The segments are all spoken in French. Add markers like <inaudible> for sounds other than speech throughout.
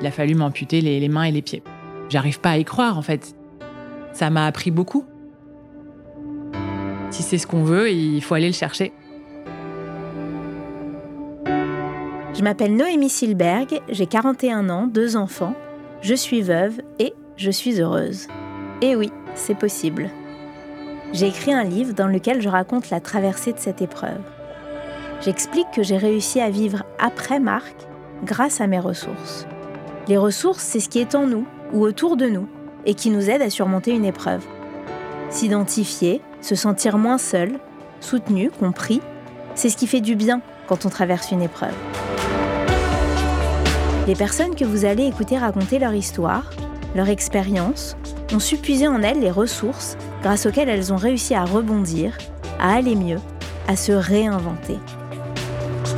Il a fallu m'amputer les, mains et les pieds. J'arrive pas à y croire en fait. Ça m'a appris beaucoup. Si c'est ce qu'on veut, il faut aller le chercher. Je m'appelle Noémie Silberg, j'ai 41 ans, deux enfants, je suis veuve et je suis heureuse. Et oui, c'est possible. J'ai écrit un livre dans lequel je raconte la traversée de cette épreuve. J'explique que j'ai réussi à vivre après Marc grâce à mes ressources. Les ressources, c'est ce qui est en nous ou autour de nous et qui nous aide à surmonter une épreuve. S'identifier, se sentir moins seul, soutenu, compris, c'est ce qui fait du bien quand on traverse une épreuve. Les personnes que vous allez écouter raconter leur histoire, leur expérience, ont su puiser en elles les ressources grâce auxquelles elles ont réussi à rebondir, à aller mieux, à se réinventer.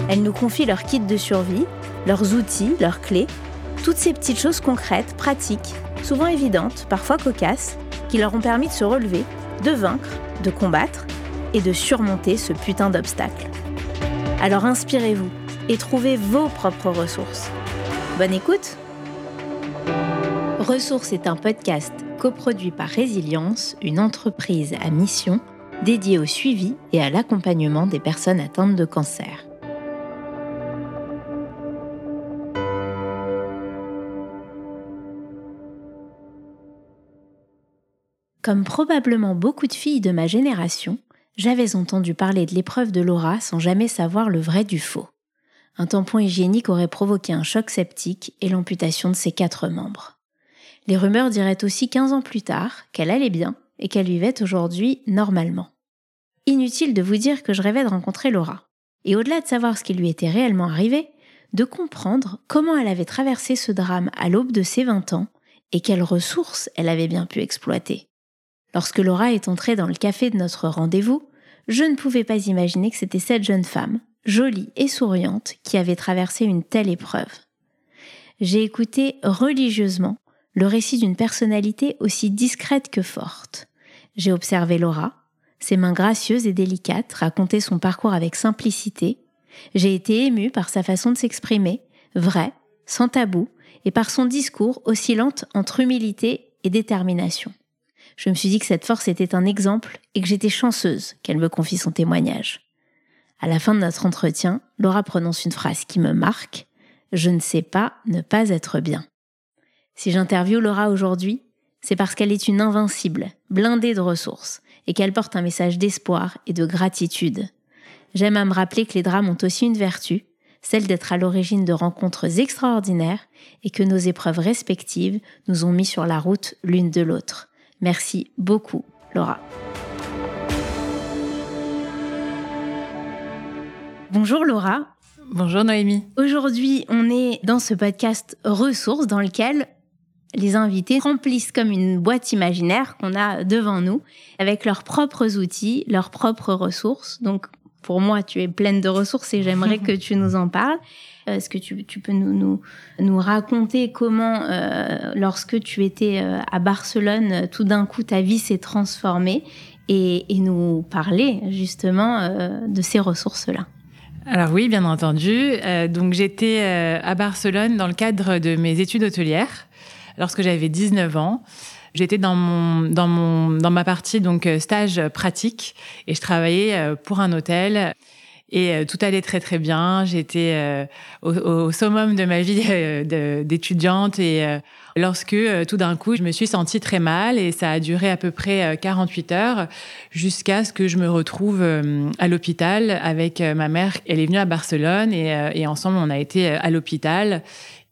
Elles nous confient leur kit de survie, leurs outils, leurs clés, toutes ces petites choses concrètes, pratiques, souvent évidentes, parfois cocasses, qui leur ont permis de se relever, de vaincre, de combattre et de surmonter ce putain d'obstacle. Alors inspirez-vous et trouvez vos propres ressources. Bonne écoute Ressources est un podcast coproduit par Résilience, une entreprise à mission dédiée au suivi et à l'accompagnement des personnes atteintes de cancer. Comme probablement beaucoup de filles de ma génération, j'avais entendu parler de l'épreuve de Laura sans jamais savoir le vrai du faux un tampon hygiénique aurait provoqué un choc septique et l'amputation de ses quatre membres. Les rumeurs diraient aussi 15 ans plus tard qu'elle allait bien et qu'elle vivait aujourd'hui normalement. Inutile de vous dire que je rêvais de rencontrer Laura. Et au-delà de savoir ce qui lui était réellement arrivé, de comprendre comment elle avait traversé ce drame à l'aube de ses 20 ans et quelles ressources elle avait bien pu exploiter. Lorsque Laura est entrée dans le café de notre rendez-vous, je ne pouvais pas imaginer que c'était cette jeune femme, jolie et souriante qui avait traversé une telle épreuve. J'ai écouté religieusement le récit d'une personnalité aussi discrète que forte. J'ai observé Laura, ses mains gracieuses et délicates raconter son parcours avec simplicité. J'ai été émue par sa façon de s'exprimer, vraie, sans tabou, et par son discours oscillante entre humilité et détermination. Je me suis dit que cette force était un exemple et que j'étais chanceuse qu'elle me confie son témoignage. À la fin de notre entretien, Laura prononce une phrase qui me marque. Je ne sais pas ne pas être bien. Si j'interviewe Laura aujourd'hui, c'est parce qu'elle est une invincible, blindée de ressources, et qu'elle porte un message d'espoir et de gratitude. J'aime à me rappeler que les drames ont aussi une vertu, celle d'être à l'origine de rencontres extraordinaires et que nos épreuves respectives nous ont mis sur la route l'une de l'autre. Merci beaucoup, Laura. Bonjour Laura. Bonjour Noémie. Aujourd'hui, on est dans ce podcast ressources dans lequel les invités remplissent comme une boîte imaginaire qu'on a devant nous avec leurs propres outils, leurs propres ressources. Donc, pour moi, tu es pleine de ressources et j'aimerais <laughs> que tu nous en parles. Est-ce que tu, peux nous, raconter comment, euh, lorsque tu étais euh, à Barcelone, tout d'un coup, ta vie s'est transformée et, nous parler justement euh, de ces ressources-là? Alors oui, bien entendu. Euh, donc j'étais euh, à Barcelone dans le cadre de mes études hôtelières lorsque j'avais 19 ans. J'étais dans dans ma partie donc euh, stage pratique et je travaillais pour un hôtel et tout allait très très bien. J'étais au, au, summum de ma vie <laughs> d'étudiante et lorsque euh, tout d'un coup, je me suis sentie très mal et ça a duré à peu près 48 euh, heures jusqu'à ce que je me retrouve euh, à l'hôpital avec ma mère. Elle est venue à Barcelone et, ensemble, on a été à l'hôpital.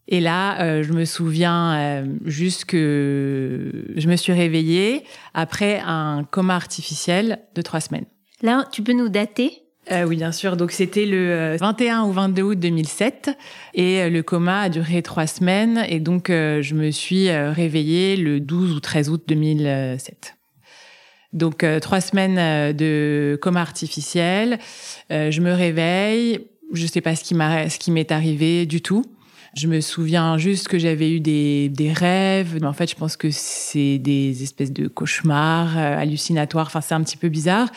Et là, je me souviens juste que je me suis réveillée après un coma artificiel de trois semaines. Là, tu peux nous dater euh, oui, bien sûr. Donc c'était le 21 euh, ou 22 août 2007 et euh, le coma a duré trois semaines et donc je me suis réveillée le 12 ou 13 août 2007. Donc trois semaines de coma artificiel. je me réveille, je sais pas ce qui m'a, ce qui m'est arrivé du tout. Je me souviens juste que j'avais eu des, des rêves, mais en fait je pense que c'est des espèces de cauchemars hallucinatoires. Enfin c'est un petit peu bizarre.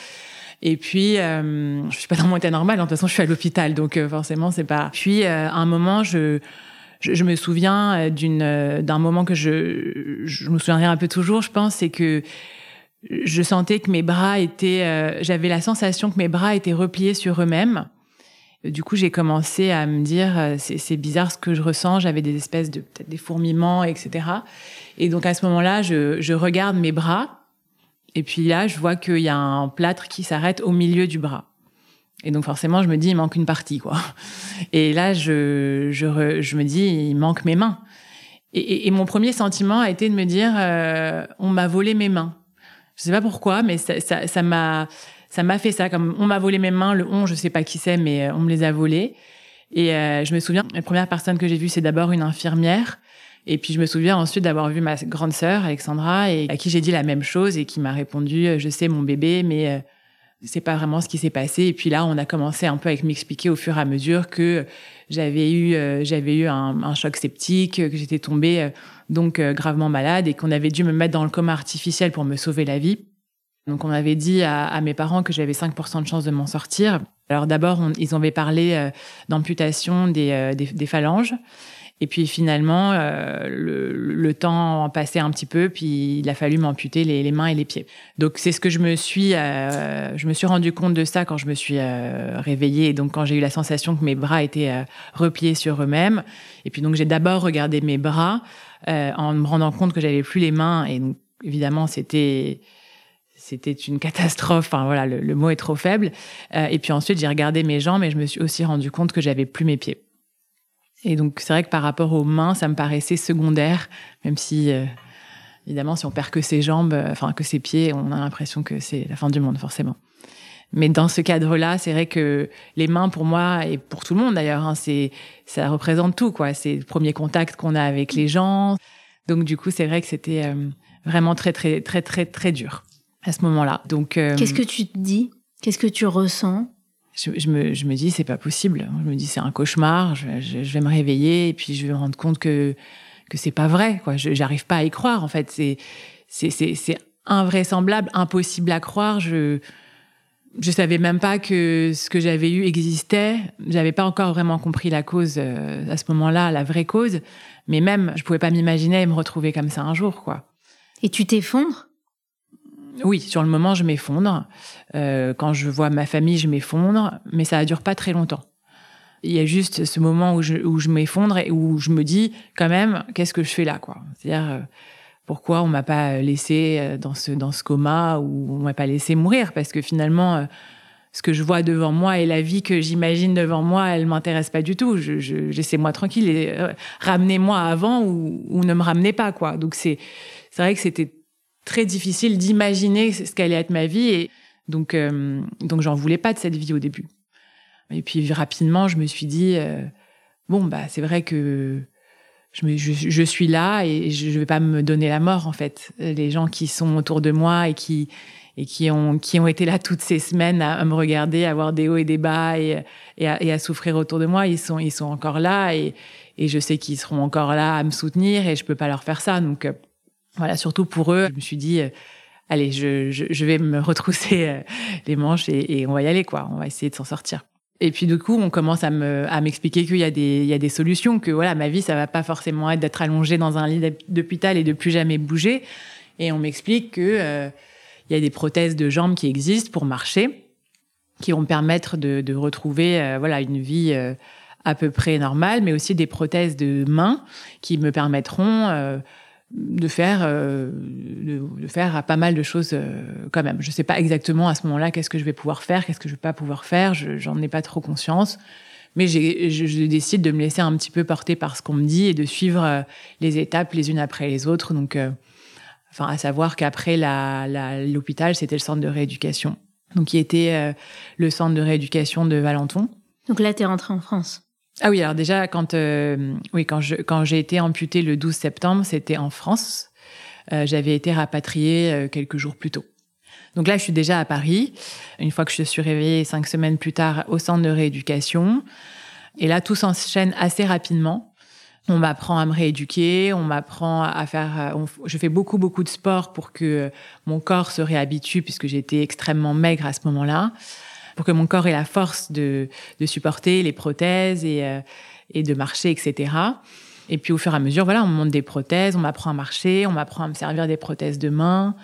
Et puis, euh, je suis pas dans mon état normal. De toute façon, je suis à l'hôpital, donc euh, forcément, c'est pas. Puis, euh, à un moment, je je, me souviens d'une d'un moment que je je me souviendrai un peu toujours, je pense, c'est que je sentais que mes bras étaient, j'avais la sensation que mes bras étaient repliés sur eux-mêmes. Du coup, j'ai commencé à me dire, c'est bizarre ce que je ressens. J'avais des espèces de peut-être des fourmillements, etc. Et donc à ce moment-là, je, je regarde mes bras et puis là, je vois qu'il y a un plâtre qui s'arrête au milieu du bras. Et donc forcément, je me dis, il manque une partie, quoi. Et là, je, me dis, il manque mes mains. Et, mon premier sentiment a été de me dire, euh, on m'a volé mes mains. Je sais pas pourquoi, mais ça, ça, ça m'a, ça m'a fait ça. Comme on m'a volé mes mains, le on, je sais pas qui c'est, mais euh, on me les a volées. Et euh, je me souviens, la première personne que j'ai vue, c'est d'abord une infirmière et puis je me souviens ensuite d'avoir vu ma grande sœur Alexandra et à qui j'ai dit la même chose et qui m'a répondu euh, je sais mon bébé mais euh, c'est pas vraiment ce qui s'est passé. Et puis là on a commencé un peu à m'expliquer au fur et à mesure que j'avais eu euh, j'avais eu un, choc septique que j'étais tombée donc gravement malade et qu'on avait dû me mettre dans le coma artificiel pour me sauver la vie. Donc on avait dit à, mes parents que j'avais 5% de chance de m'en sortir. Alors d'abord ils avaient parlé d'amputation des, des phalanges et puis finalement, euh, le, le, temps passait un petit peu, puis il a fallu m'amputer les, les, mains et les pieds. Donc c'est ce que je me suis, euh, je me suis rendu compte de ça quand je me suis euh, réveillée, donc quand j'ai eu la sensation que mes bras étaient euh, repliés sur eux-mêmes. Et puis donc j'ai d'abord regardé mes bras euh, en me rendant compte que j'avais plus les mains, et donc évidemment c'était c'était une catastrophe. Enfin voilà, le, le, mot est trop faible. Euh, et puis ensuite j'ai regardé mes jambes, et je me suis aussi rendu compte que j'avais plus mes pieds. Et donc, c'est vrai que par rapport aux mains, ça me paraissait secondaire, même si, euh, évidemment, si on perd que ses jambes, euh, enfin, que ses pieds, on a l'impression que c'est la fin du monde, forcément. Mais dans ce cadre-là, c'est vrai que les mains, pour moi, et pour tout le monde d'ailleurs, hein, c'est, ça représente tout, quoi. C'est le premier contact qu'on a avec les gens. Donc, du coup, c'est vrai que c'était euh, vraiment très, très, très, très, très dur à ce moment-là. Donc, qu'est-ce que tu te dis? Qu'est-ce que tu ressens? Je, me, dis c'est pas possible. Je me dis c'est un cauchemar. Je, vais me réveiller et puis je vais me rendre compte que que c'est pas vrai. Quoi, j'arrive pas à y croire. En fait, c'est c'est c'est c'est invraisemblable, impossible à croire. Je je savais même pas que ce que j'avais eu existait. J'avais pas encore vraiment compris la cause euh, à ce moment-là, la vraie cause. Mais même, je pouvais pas m'imaginer me retrouver comme ça un jour, quoi. Et tu t'effondres? Oui, sur le moment, je m'effondre. Euh, quand je vois ma famille, je m'effondre, mais ça ne dure pas très longtemps. Il y a juste ce moment où je, où je m'effondre et où je me dis, quand même, qu'est-ce que je fais là, quoi? C'est-à-dire, euh, pourquoi on m'a pas laissé euh, dans ce, dans ce coma ou on m'a pas laissé mourir? Parce que finalement, euh, ce que je vois devant moi et la vie que j'imagine devant moi, elle m'intéresse pas du tout. Je, je, laissez-moi tranquille et euh, ramenez-moi avant ou, ou ne me ramenez pas, quoi. Donc c'est, c'est vrai que c'était très difficile d'imaginer ce qu'allait être ma vie et donc euh, donc j'en voulais pas de cette vie au début. Et puis rapidement, je me suis dit euh, bon bah c'est vrai que je, me, je, suis là et je vais pas me donner la mort en fait. Les gens qui sont autour de moi et qui et qui ont qui ont été là toutes ces semaines à, me regarder, à voir des hauts et des bas et, et, à, souffrir autour de moi, ils sont ils sont encore là et et je sais qu'ils seront encore là à me soutenir et je peux pas leur faire ça donc euh, voilà, surtout pour eux, je me suis dit, euh, allez, je, je, je, vais me retrousser euh, les manches et, et, on va y aller, quoi. On va essayer de s'en sortir. Et puis du coup, on commence à me à m'expliquer qu'il y a des il y a des solutions, que voilà, ma vie ça va pas forcément être d'être allongée dans un lit d'hôpital et de plus jamais bouger. Et on m'explique que euh, il y a des prothèses de jambes qui existent pour marcher, qui vont me permettre de, de retrouver euh, voilà une vie euh, à peu près normale, mais aussi des prothèses de mains qui me permettront de faire euh, de, de, faire pas mal de choses euh, quand même. Je sais pas exactement à ce moment-là qu'est-ce que je vais pouvoir faire, qu'est-ce que je vais pas pouvoir faire, j'en ai pas trop conscience. Mais je, je, décide de me laisser un petit peu porter par ce qu'on me dit et de suivre euh, les étapes les unes après les autres. Donc, euh, enfin, à savoir qu'après l'hôpital, c'était le centre de rééducation. Donc, qui était euh, le centre de rééducation de Valenton. Donc là, tu es rentrée en France ah oui, alors déjà, quand, euh, oui, quand, je, quand j'ai été amputée le 12 septembre, c'était en France. Euh, j'avais été rapatriée euh, quelques jours plus tôt. Donc là, je suis déjà à Paris. Une fois que je suis réveillée cinq semaines plus tard au centre de rééducation. Et là, tout s'enchaîne assez rapidement. On m'apprend à me rééduquer, on m'apprend à faire. On, je fais beaucoup, beaucoup de sport pour que mon corps se réhabitue, puisque j'étais extrêmement maigre à ce moment-là pour que mon corps ait la force de, de supporter les prothèses et, euh, et de marcher, etc. Et puis au fur et à mesure, voilà, on me monte des prothèses, on m'apprend à marcher, on m'apprend à me servir des prothèses de main.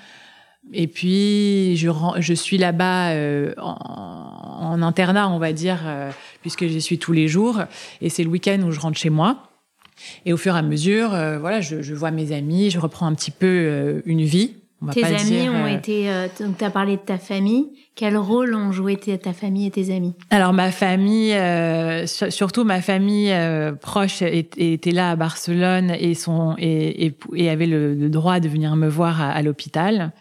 Et puis je, je suis là-bas euh, en, internat, on va dire, euh, puisque j'y suis tous les jours. Et c'est le week-end où je rentre chez moi. Et au fur et à mesure, euh, voilà, je, je, vois mes amis, je reprends un petit peu une vie. Tes amis ont été. donc, tu as parlé de ta famille. Quel rôle ont joué ta famille et tes amis? Alors, ma famille, surtout ma famille proche, était là à Barcelone et, sont, et, et, avait le, droit de venir me voir à l'hôpital.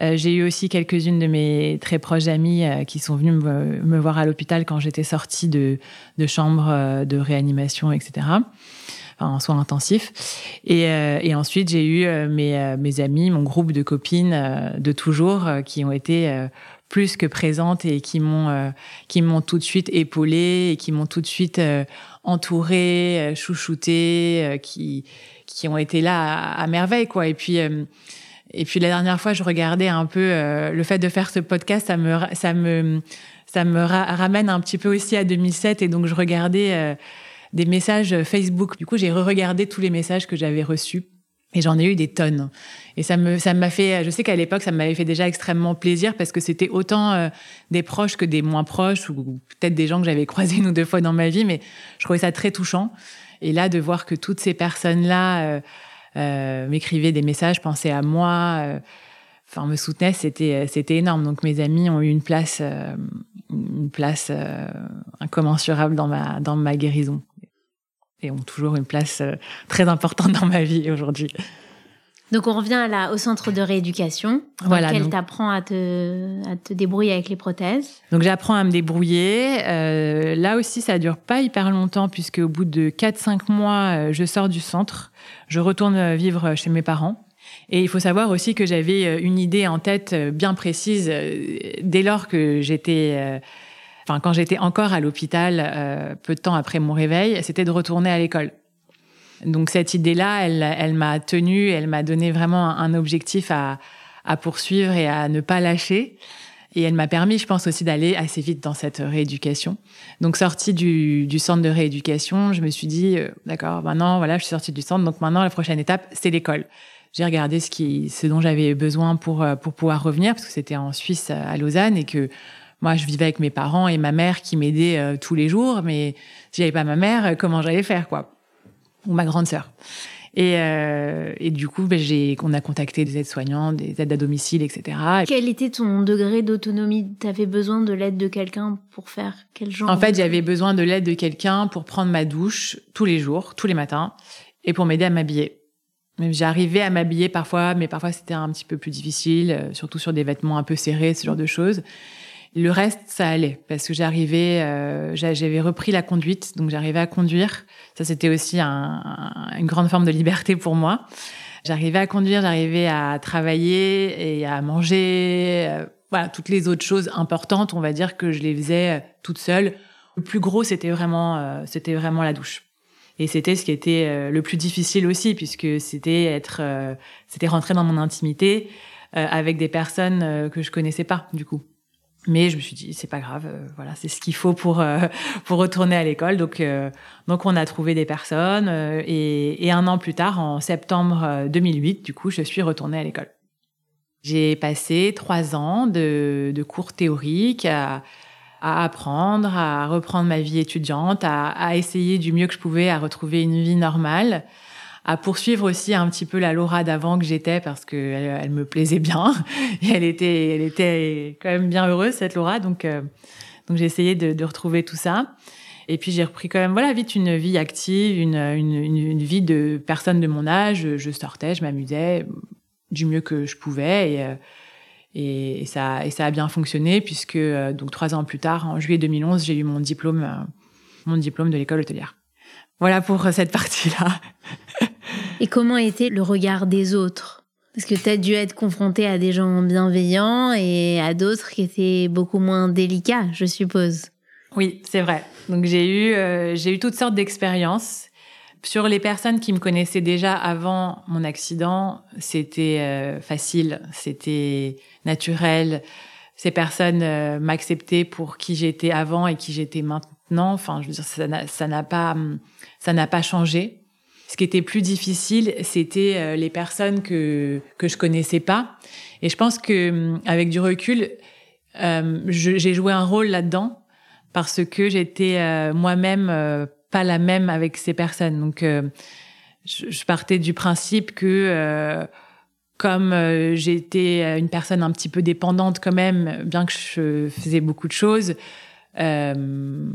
Euh, j'ai eu aussi quelques-unes de mes très proches amies euh, qui sont venues me, voir à l'hôpital quand j'étais sortie de, de chambre euh, de réanimation, etc. En soins intensifs. Et, et ensuite, j'ai eu mes, mes amis, mon groupe de copines de toujours qui ont été plus que présentes et qui m'ont qui m'ont tout de suite épaulée et qui m'ont tout de suite entourée, chouchoutée, qui qui ont été là à, à merveille quoi. Et puis et puis la dernière fois, je regardais un peu euh, le fait de faire ce podcast, ça me ça me ça me ramène un petit peu aussi à 2007 et donc je regardais euh, des messages Facebook. Du coup, j'ai re-regardé tous les messages que j'avais reçus et j'en ai eu des tonnes. Et ça me ça m'a fait je sais qu'à l'époque ça m'avait fait déjà extrêmement plaisir parce que c'était autant euh, des proches que des moins proches ou peut-être des gens que j'avais <laughs> croisés une ou deux fois dans ma vie mais je trouvais ça très touchant. Et là de voir que toutes ces personnes là euh, m'écrivaient des messages, pensaient à moi, euh, enfin me soutenaient, c'était euh, c'était énorme. Donc mes amis ont eu une place une place incommensurable dans ma dans ma guérison et ont toujours une place très importante dans ma vie aujourd'hui. Donc on revient à la, au centre de rééducation, voilà, lequel t'apprend à te, à te débrouiller avec les prothèses. Donc j'apprends à me débrouiller. Euh, là aussi, ça dure pas hyper longtemps puisque au bout de 4-5 mois, euh, je sors du centre, je retourne vivre chez mes parents. Et il faut savoir aussi que j'avais euh, une idée en tête bien précise dès lors que j'étais, quand j'étais encore à l'hôpital, peu de temps après mon réveil, c'était de retourner à l'école. Donc cette idée-là, elle, m'a tenue, elle m'a donné vraiment un objectif à, poursuivre et à ne pas lâcher. Et elle m'a permis, je pense aussi, d'aller assez vite dans cette rééducation. Donc, sortie du, centre de rééducation, je me suis dit, euh, d'accord, maintenant, voilà, je suis sortie du centre. Donc, maintenant, la prochaine étape, c'est l'école. J'ai regardé ce dont j'avais besoin pour, euh, pour pouvoir revenir, parce que c'était en Suisse, à Lausanne, et que moi, je vivais avec mes parents et ma mère qui m'aidait euh, tous les jours. Mais si j'avais pas ma mère, comment j'allais faire, quoi? Ou ma grande sœur. Et, euh, et, du coup, ben, j'ai, on a contacté des aides-soignants, des aides à domicile, etc. Quel était ton degré d'autonomie? Tu avais besoin de l'aide de quelqu'un pour faire quel genre En fait, j'avais besoin de l'aide de quelqu'un pour prendre ma douche tous les jours, tous les matins, et pour m'aider à m'habiller. J'arrivais à m'habiller parfois, mais parfois c'était un petit peu plus difficile, euh, surtout sur des vêtements un peu serrés, ce genre de choses. Le reste, ça allait parce que j'arrivais, euh, j'avais repris la conduite, donc j'arrivais à conduire. Ça, c'était aussi un, une grande forme de liberté pour moi. J'arrivais à conduire, j'arrivais à travailler et à manger. Euh, voilà, toutes les autres choses importantes, on va dire que je les faisais euh, toute seule. Le plus gros, c'était vraiment, c'était vraiment la douche. Et c'était ce qui était le plus difficile aussi, puisque c'était être, c'était rentrer dans mon intimité avec des personnes que je connaissais pas, du coup. Mais je me suis dit c'est pas grave, euh, voilà, c'est ce qu'il faut pour euh, <laughs> pour retourner à l'école. Donc euh, donc on a trouvé des personnes et, un an plus tard, en septembre 2008, du coup, je suis retournée à l'école. J'ai passé trois ans de, de cours théoriques à, apprendre, à reprendre ma vie étudiante, à, essayer du mieux que je pouvais à retrouver une vie normale à poursuivre aussi un petit peu la Laura d'avant que j'étais parce que elle, me plaisait bien. <laughs> Et elle était elle était quand même bien heureuse cette Laura. Donc euh, donc j'ai essayé de, retrouver tout ça. Et puis j'ai repris quand même voilà vite une vie active une, une, une, vie de personne de mon âge. Je sortais je m'amusais du mieux que je pouvais et, euh, et, ça et ça a bien fonctionné puisque euh, donc trois ans plus tard en juillet 2011 j'ai eu mon diplôme mon diplôme de l'école hôtelière. Voilà pour cette partie-là. <laughs> Et comment était le regard des autres? Parce que tu as dû être confronté à des gens bienveillants et à d'autres qui étaient beaucoup moins délicats, je suppose. Oui, c'est vrai. Donc j'ai eu, euh, eu toutes sortes d'expériences. Sur les personnes qui me connaissaient déjà avant mon accident, c'était euh, facile, c'était naturel. Ces personnes euh, m'acceptaient pour qui j'étais avant et qui j'étais maintenant. Enfin, je veux dire, ça n'a pas, ça n'a pas changé. Ce qui était plus difficile, c'était les personnes que que je connaissais pas. Et je pense que hum, avec du recul, j'ai joué un rôle là-dedans parce que j'étais moi-même pas la même avec ces personnes. Donc je, partais du principe que euh, comme euh, j'étais une personne un petit peu dépendante quand même, bien que je faisais beaucoup de choses, euh,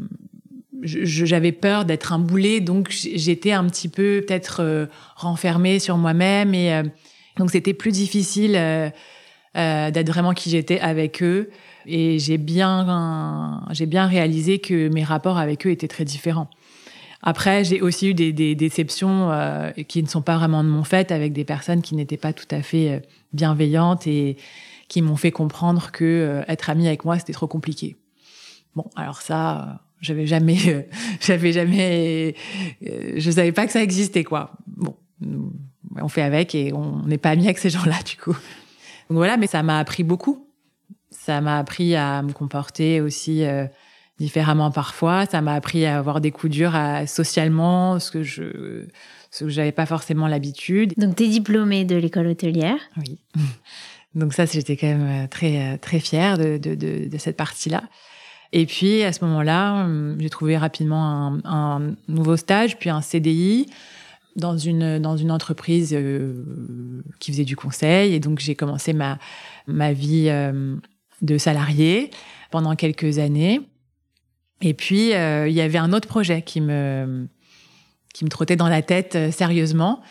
j'avais peur d'être un boulet, donc j'étais un petit peu peut-être renfermée sur moi-même et donc c'était plus difficile d'être vraiment qui j'étais avec eux. Et j'ai bien, j'ai bien réalisé que mes rapports avec eux étaient très différents. Après, j'ai aussi eu des, déceptions euh, qui ne sont pas vraiment de mon fait avec des personnes qui n'étaient pas tout à fait euh, bienveillantes et qui m'ont fait comprendre que euh, être amie avec moi c'était trop compliqué. Bon, alors ça, j'avais jamais, <laughs> j'avais jamais, je savais pas que ça existait quoi. Bon, on fait avec et on n'est pas amis avec ces gens-là du coup. Donc voilà, mais ça m'a appris beaucoup. Ça m'a appris à me comporter aussi différemment parfois. Ça m'a appris à avoir des coups durs à, socialement, ce que je ce que j'avais pas forcément l'habitude. Donc tu es diplômée de l'école hôtelière. Oui. <laughs> Donc ça, j'étais quand même euh, très euh, très fière de, de, de, de cette partie-là. Et puis à ce moment-là, hum, j'ai trouvé rapidement un, un, nouveau stage, puis un CDI dans une dans une entreprise euh, qui faisait du conseil. Et donc j'ai commencé ma ma vie euh, de salarié pendant quelques années. Et puis, euh, il y avait un autre projet qui me, qui me trottait dans la tête sérieusement.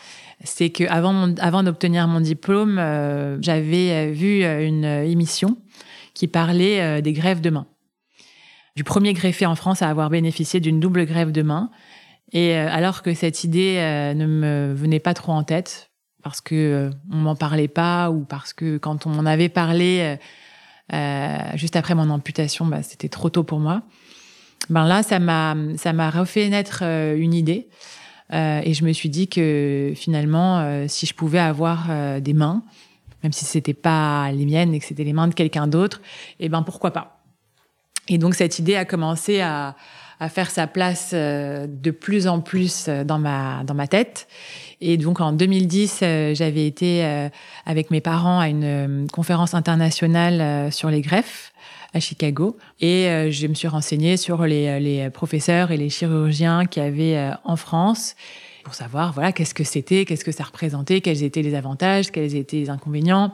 C'est qu'avant avant d'obtenir mon diplôme, j'avais vu une émission qui parlait des grèves de main. Du premier greffé en France à avoir bénéficié d'une double grève de main. Et alors que cette idée ne me venait pas trop en tête, parce que on m'en parlait pas ou parce que quand on m'en avait parlé juste après mon amputation, bah, c'était trop tôt pour moi ben là, ça m'a, ça m'a refait naître euh, une idée. Euh, et je me suis dit que finalement, euh, si je pouvais avoir euh, des mains, même si c'était pas les miennes et que c'était les mains de quelqu'un d'autre, et eh ben pourquoi pas. Et donc cette idée a commencé à, à faire sa place de plus en plus dans ma dans ma tête. Et donc en 2010, j'avais été avec mes parents à une conférence internationale sur les greffes à Chicago. Et euh, je me suis renseignée sur les, les professeurs et les chirurgiens qui avaient euh, en France pour savoir voilà qu'est-ce que c'était, qu'est-ce que ça représentait, quels étaient les avantages, quels étaient les inconvénients,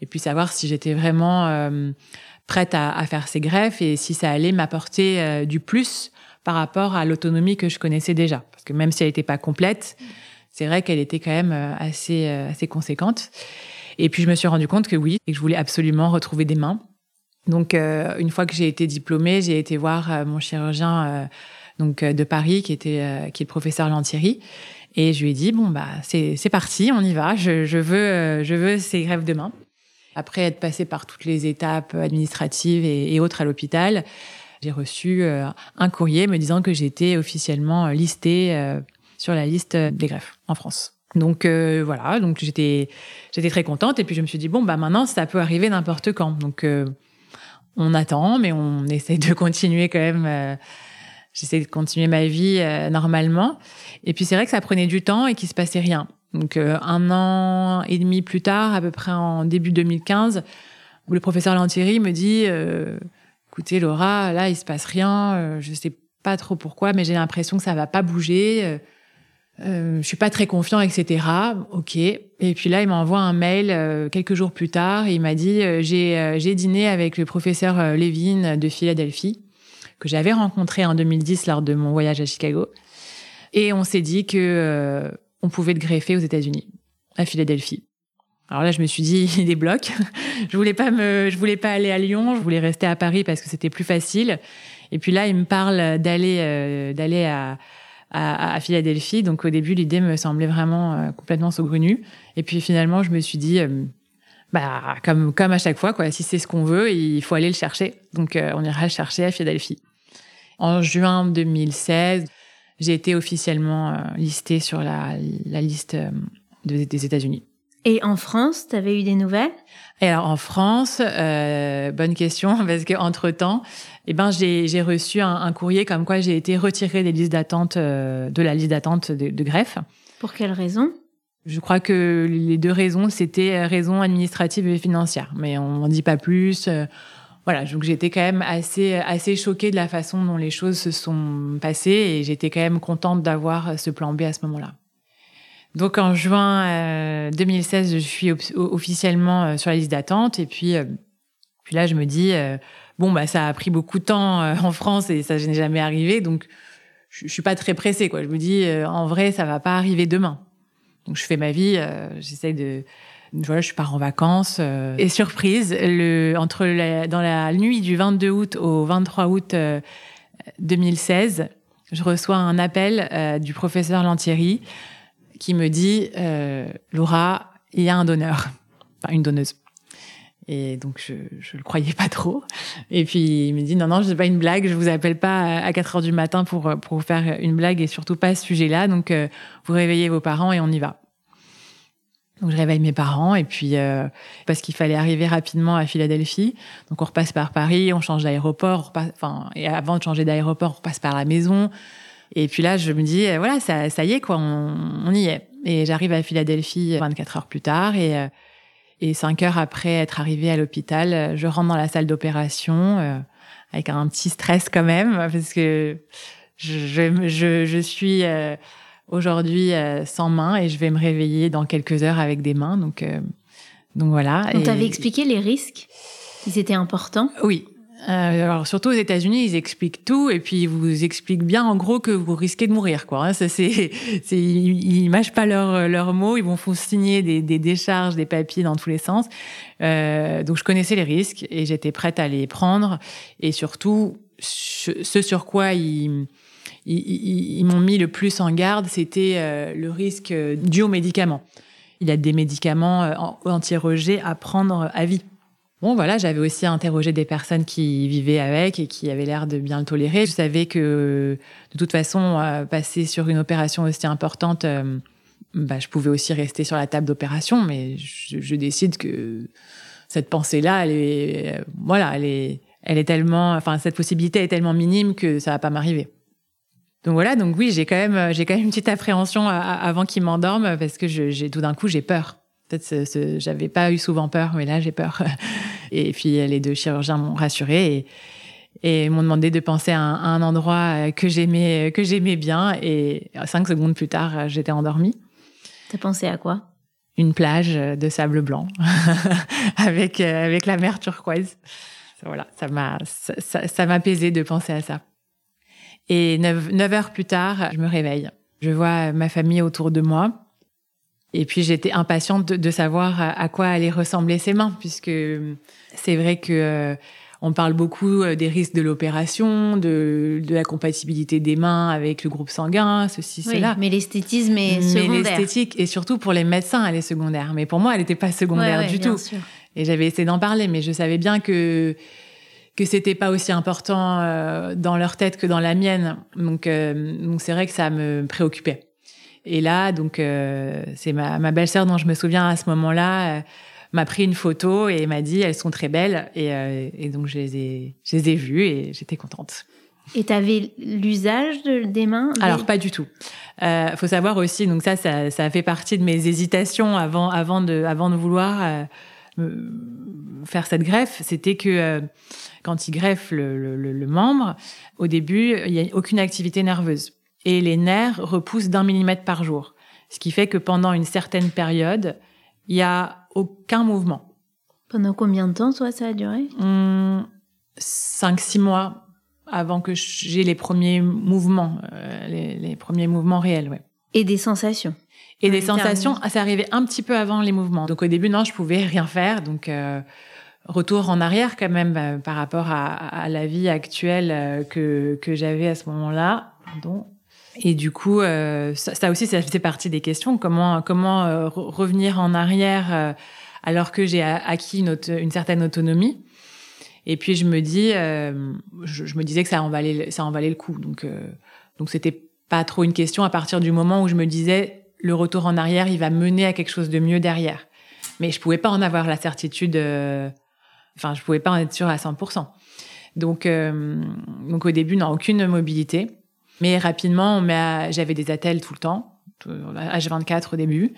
et puis savoir si j'étais vraiment euh, prête à, faire ces greffes et si ça allait m'apporter du plus par rapport à l'autonomie que je connaissais déjà. Parce que même si elle n'était pas complète, c'est vrai qu'elle était quand même assez, assez conséquente. Et puis je me suis rendu compte que oui, et que je voulais absolument retrouver des mains. Donc, euh, une fois que j'ai été diplômée, j'ai été voir euh, mon chirurgien euh, donc de Paris, qui était qui est le professeur Lantieri, et je lui ai dit bon bah c'est parti, on y va. Je, veux je veux ces greffes de main. Après être passée par toutes les étapes administratives et, autres à l'hôpital, j'ai reçu un courrier me disant que j'étais officiellement listée sur la liste des greffes en France. Donc voilà, donc j'étais j'étais très contente et puis je me suis dit bon bah maintenant ça peut arriver n'importe quand. Donc on attend, mais on essaie de continuer quand même. Euh, J'essaie de continuer ma vie euh, normalement. Et puis c'est vrai que ça prenait du temps et qu'il se passait rien. Donc euh, un an et demi plus tard, à peu près en début 2015, où le professeur Lantieri me dit euh, "Écoutez Laura, là il se passe rien. je sais pas trop pourquoi, mais j'ai l'impression que ça va pas bouger." Euh, je suis pas très confiant, etc. Ok. Et puis là, il m'envoie un mail euh, quelques jours plus tard. il m'a dit euh, j'ai euh, j'ai dîné avec le professeur Levin de Philadelphie que j'avais rencontré en 2010 lors de mon voyage à Chicago. Et on s'est dit que on pouvait te greffer aux États-Unis, à Philadelphie. Alors là, je me suis dit <laughs> des blocs. je voulais pas me, je voulais pas aller à Lyon. Je voulais rester à Paris parce que c'était plus facile. Et puis là, il me parle d'aller d'aller à à, Philadelphie. Donc au début, l'idée me semblait vraiment euh, complètement saugrenue. Et puis finalement, je me suis dit, euh, bah comme comme à chaque fois, quoi. Si c'est ce qu'on veut, il faut aller le chercher. Donc euh, on ira le chercher à Philadelphie. En juin 2016, j'ai été officiellement listée sur la, la liste des États-Unis. Et en France, tu avais eu des nouvelles? Et alors en France, euh, bonne question, <laughs> parce qu'entre temps, eh ben, j'ai reçu un, courrier comme quoi j'ai été retirée des listes d'attente, euh, de la liste d'attente de, de, greffe. Pour quelle raison? Je crois que les deux raisons, c'était raison administrative et financière, mais on n'en dit pas plus. Euh, voilà, donc j'étais quand même assez, assez choquée de la façon dont les choses se sont passées et j'étais quand même contente d'avoir ce plan B à ce moment-là. Donc en juin 2016, euh, je suis officiellement euh, sur la liste d'attente et puis euh, puis là je me dis bon bah ça a pris beaucoup de temps en France et ça n'est jamais arrivé donc je, je suis pas très pressée quoi. Je me dis en vrai ça va pas arriver demain. Donc je fais ma vie, j'essaie de voilà, je pars en vacances et surprise le entre la, dans la nuit du 22 août au 23 août 2016, je reçois un appel du professeur Lantieri qui me dit euh, Laura, il y a un donneur, enfin une donneuse. Et donc je je le croyais pas trop. Et puis il me dit non non, c'est pas une blague, je vous appelle pas à 4 heures du matin pour pour vous faire une blague et surtout pas ce sujet-là. Donc euh, vous réveillez vos parents et on y va. Donc je réveille mes parents et puis euh, parce qu'il fallait arriver rapidement à Philadelphie. Donc on repasse par Paris, on change d'aéroport, enfin et avant de changer d'aéroport, on repasse par la maison. Et puis là, je me dis, euh, voilà, ça, y est, quoi, on, y est. Et j'arrive à Philadelphie 24 heures plus tard et, euh, et 5 heures après être arrivée à l'hôpital, je rentre dans la salle d'opération euh, avec un petit stress quand même parce que je, je, je suis aujourd'hui sans main et je vais me réveiller dans quelques heures avec des mains. Donc, donc voilà. On t'avait expliqué les risques Ils étaient importants Oui, euh, alors surtout aux États-Unis, ils expliquent tout et puis ils vous expliquent bien en gros que vous risquez de mourir quoi. Ça c'est, <laughs> c'est ils, mâchent pas leurs leurs mots, ils vont vous signer des, des, décharges, des papiers dans tous les sens. Euh, donc je connaissais les risques et j'étais prête à les prendre et surtout ce sur quoi ils ils, m'ont mis le plus en garde, c'était euh, le risque dû aux médicaments. Il y a des médicaments euh, anti-rejet à prendre à vie. Bon, voilà, j'avais aussi interrogé des personnes qui vivaient avec et qui avaient l'air de bien le tolérer. Je savais que, de toute façon, euh, passer sur une opération aussi importante, euh, bah, je pouvais aussi rester sur la table d'opération, mais je, décide que cette pensée-là, elle est, euh, voilà, elle est, elle est tellement, enfin, cette possibilité est tellement minime que ça va pas m'arriver. Donc voilà, donc oui, j'ai quand même, j'ai quand même une petite appréhension avant qu'il m'endorme parce que j'ai tout d'un coup j'ai peur. Peut-être j'avais pas eu souvent peur, mais là j'ai peur. <laughs> Et puis les deux chirurgiens m'ont rassurée et, et m'ont demandé de penser à un, endroit que j'aimais que j'aimais bien. Et cinq secondes plus tard, j'étais endormie. T'as pensé à quoi? Une plage de sable blanc <laughs> avec avec la mer turquoise. Voilà, ça m'a ça, ça m'apaisait de penser à ça. Et neuf, neuf heures plus tard, je me réveille. Je vois ma famille autour de moi. Et puis j'étais impatiente de, de, savoir à, quoi allaient ressembler ses mains, puisque c'est vrai que euh, on parle beaucoup euh, des risques de l'opération, de, de, la compatibilité des mains avec le groupe sanguin, ceci, oui, cela. Mais l'esthétisme est secondaire. Mais l'esthétique, et surtout pour les médecins, elle est secondaire. Mais pour moi, elle n'était pas secondaire ouais, ouais, du bien tout. Sûr. Et j'avais essayé d'en parler, mais je savais bien que que c'était pas aussi important euh, dans leur tête que dans la mienne. Donc, euh, donc c'est vrai que ça me préoccupait. Et là, donc, euh, c'est ma, ma belle-sœur dont je me souviens à ce moment-là, euh, m'a pris une photo et m'a dit elles sont très belles. Et, euh, et donc, je les ai, je les ai vues et j'étais contente. Et tu avais l'usage de, des mains des... Alors, pas du tout. Euh, faut savoir aussi, donc ça, ça, ça fait partie de mes hésitations avant, avant, de, avant de vouloir euh, faire cette greffe. C'était que euh, quand ils greffent le, le, le membre, au début, il n'y a aucune activité nerveuse et les nerfs repoussent d'un millimètre par jour. Ce qui fait que pendant une certaine période, il n'y a aucun mouvement. Pendant combien de temps, toi, ça a duré? Cinq, six mois avant que j'ai les premiers mouvements, euh, les, les, premiers mouvements réels, ouais. Et des sensations Et des sensations, ça arrivait un petit peu avant les mouvements. Donc au début, non, je pouvais rien faire. Donc euh, retour en arrière quand même euh, par rapport à, à, la vie actuelle euh, que, que j'avais à ce moment-là. Et du coup, euh, ça, ça, aussi, ça faisait partie des questions. Comment, comment euh, revenir en arrière alors que j'ai acquis une, une, certaine autonomie Et puis je me dis, je, je, me disais que ça en valait, ça en valait le coup. Donc, donc c'était pas trop une question à partir du moment où je me disais le retour en arrière, il va mener à quelque chose de mieux derrière. Mais je pouvais pas en avoir la certitude. euh, Enfin, je pouvais pas en être sûre à 100%. Donc, euh, donc au début, non, aucune mobilité. Mais rapidement, on j'avais des attelles tout le temps, tout- H24 au début.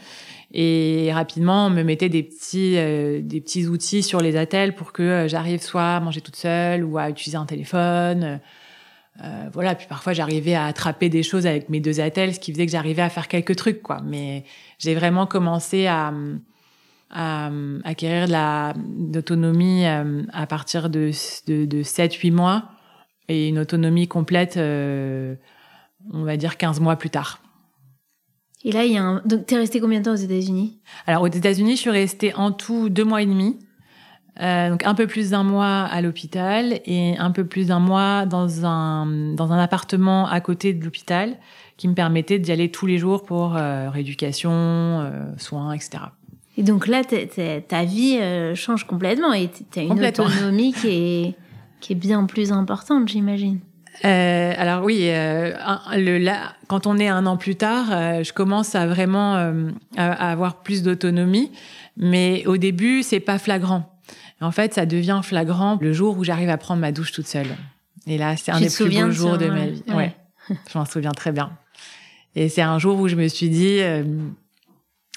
Et rapidement, on me mettait des petits, euh, des petits outils sur les attelles pour que euh, j'arrive soit à manger toute seule ou à utiliser un téléphone. Euh, voilà, puis parfois j'arrivais à attraper des choses avec mes deux attelles, ce qui faisait que j'arrivais à faire quelques trucs, quoi. Mais j'ai vraiment commencé à, à acquérir de la d'autonomie euh, à partir de, de, de 7-8 mois et une autonomie complète, euh, on va dire 15 mois plus tard. Et là, il y a un... Donc, t'es resté combien de temps aux États-Unis? Alors aux États-Unis, je suis restée en tout deux mois et demi. Euh, donc un peu plus d'un mois à l'hôpital et un peu plus d'un mois dans un dans un appartement à côté de l'hôpital qui me permettait d'y aller tous les jours pour euh, rééducation, euh, soins, etc. Et donc là, ta vie euh, change complètement et t'as une Complètement. autonomie qui est, qui est bien plus importante, j'imagine. Euh, alors oui, euh, un- le, là, quand on est un an plus tard, euh, je commence à vraiment à, avoir plus d'autonomie, mais au début, c'est pas flagrant. En fait, ça devient flagrant le jour où j'arrive à prendre ma douche toute seule. Et là, c'est un Tu des plus beaux de jours de ma vie. Ouais. Ouais, <laughs> je m'en souviens très bien. Et c'est un jour où je me suis dit,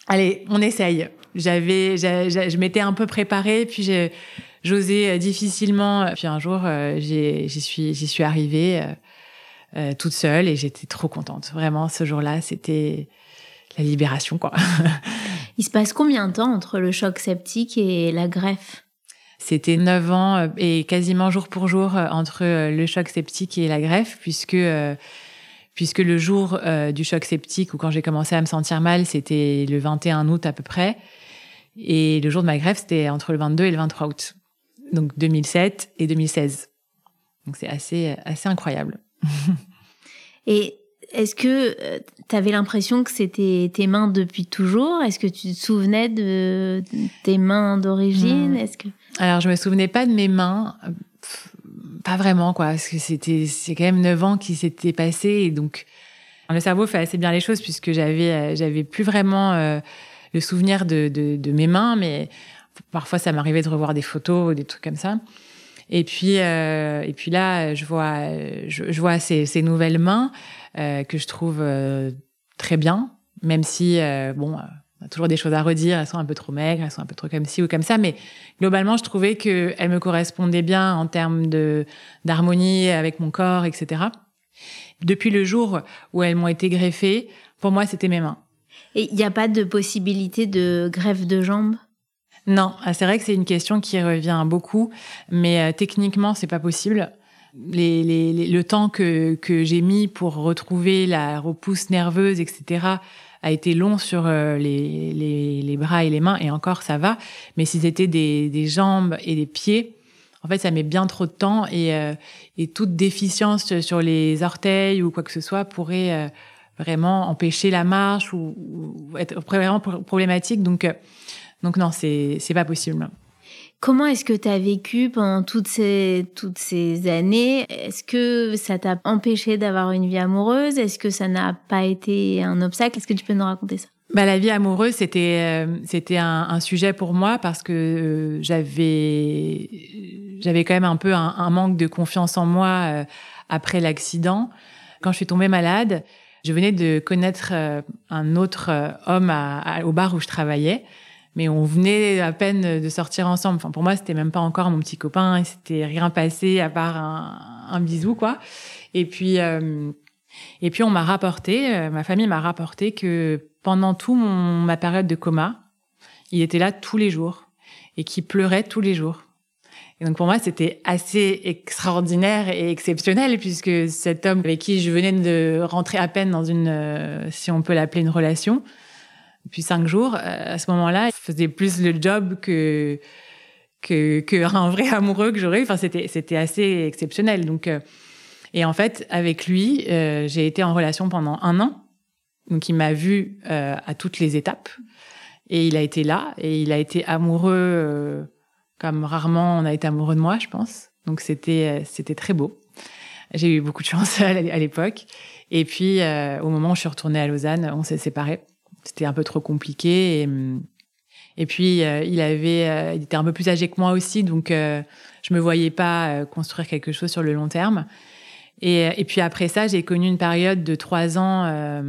allez, on essaye. J'avais, j'a- j'a- je m'étais un peu préparée, puis j'osais euh, difficilement. Puis un jour, euh, j'y suis, j'y suis arrivée euh, euh, toute seule et j'étais trop contente. Vraiment, ce jour-là, c'était la libération, quoi. <laughs> Il se passe combien de temps entre le choc septique et la greffe? C'était 9 ans euh, et quasiment jour pour jour euh, entre euh, le choc septique et la greffe, puisque euh, puisque le jour euh, du choc septique ou quand j'ai commencé à me sentir mal, c'était le 21 août à peu près, et le jour de ma greffe, c'était entre le 22 et le 23 août, donc 2007 et 2016. Donc c'est assez assez incroyable. <laughs> Et est-ce que tu avais l'impression que c'était tes mains depuis toujours? Est-ce que tu te souvenais de tes mains d'origine? Hmm. Est-ce que Alors, je me souvenais pas de mes mains. euh, pff, Pas vraiment, quoi. Parce que c'était, c'est quand même 9 ans qui s'étaient passés. Et donc, le cerveau fait assez bien les choses puisque j'avais, euh, j'avais plus vraiment euh, souvenir de, mes mains. Mais parfois, ça m'arrivait de revoir des photos des trucs comme ça. Et puis, euh, et puis là, je vois, je, vois ces, nouvelles mains euh, que je trouve euh, très bien, même si, bon, on a toujours des choses à redire. Elles sont un peu trop maigres, elles sont un peu trop comme ci ou comme ça. Mais globalement, je trouvais qu'elles me correspondaient bien en termes d'harmonie avec mon corps, etc. Depuis le jour où elles m'ont été greffées, pour moi, c'était mes mains. Et il n'y a pas de possibilité de greffe de jambes? Non, ah, c'est vrai que c'est une question qui revient beaucoup, mais euh, techniquement, c'est pas possible. Le temps que, j'ai mis pour retrouver la repousse nerveuse, etc., a été long sur euh, les, bras et les mains, et encore ça va. Mais si c'était des, jambes et des pieds, en fait, ça met bien trop de temps, et, euh, toute déficience sur les orteils ou quoi que ce soit pourrait vraiment empêcher la marche ou, ou être vraiment pro- problématique. Donc, euh, donc non, c'est c'est pas possible. Comment est-ce que tu as vécu pendant toutes ces, toutes ces années? Est-ce que ça t'a empêché d'avoir une vie amoureuse? Est-ce que ça n'a pas été un obstacle? Est-ce que tu peux nous raconter ça? Bah, la vie amoureuse, c'était euh, c'était un, un sujet pour moi parce que euh, j'avais j'avais quand même un peu un, un manque de confiance en moi euh, après l'accident. Quand je suis tombée malade, je venais de connaître euh, un autre euh, homme au bar où je travaillais, mais on venait à peine de sortir ensemble. Enfin, pour moi, c'était même pas encore mon petit copain, il s'était rien passé à part un, bisou, quoi. Et puis, euh, et puis on m'a rapporté, ma famille m'a rapporté que pendant tout mon, ma période de coma, il était là tous les jours et qu'il pleurait tous les jours. Donc pour moi, c'était assez extraordinaire et exceptionnel puisque cet homme avec qui je venais de rentrer à peine dans une, euh, si on peut l'appeler une relation, depuis cinq jours, euh, à ce moment-là, il faisait plus le job que que qu'un vrai amoureux que j'aurais. Enfin, c'était c'était assez exceptionnel. Donc euh, et en fait, avec lui, euh, j'ai été en relation pendant un an. Donc, il m'a vu à toutes les étapes. Et il a été là. Et il a été amoureux comme rarement on a été amoureux de moi, je pense. Donc, c'était euh, c'était très beau. J'ai eu beaucoup de chance <laughs> à l'époque. Et puis, euh, au moment où je suis retournée à Lausanne, on s'est séparés. C'était un peu trop compliqué. Et, Et puis, il avait, il était un peu plus âgé que moi aussi, donc je me voyais pas construire quelque chose sur le long terme. Et, et puis après ça, j'ai connu une période de trois ans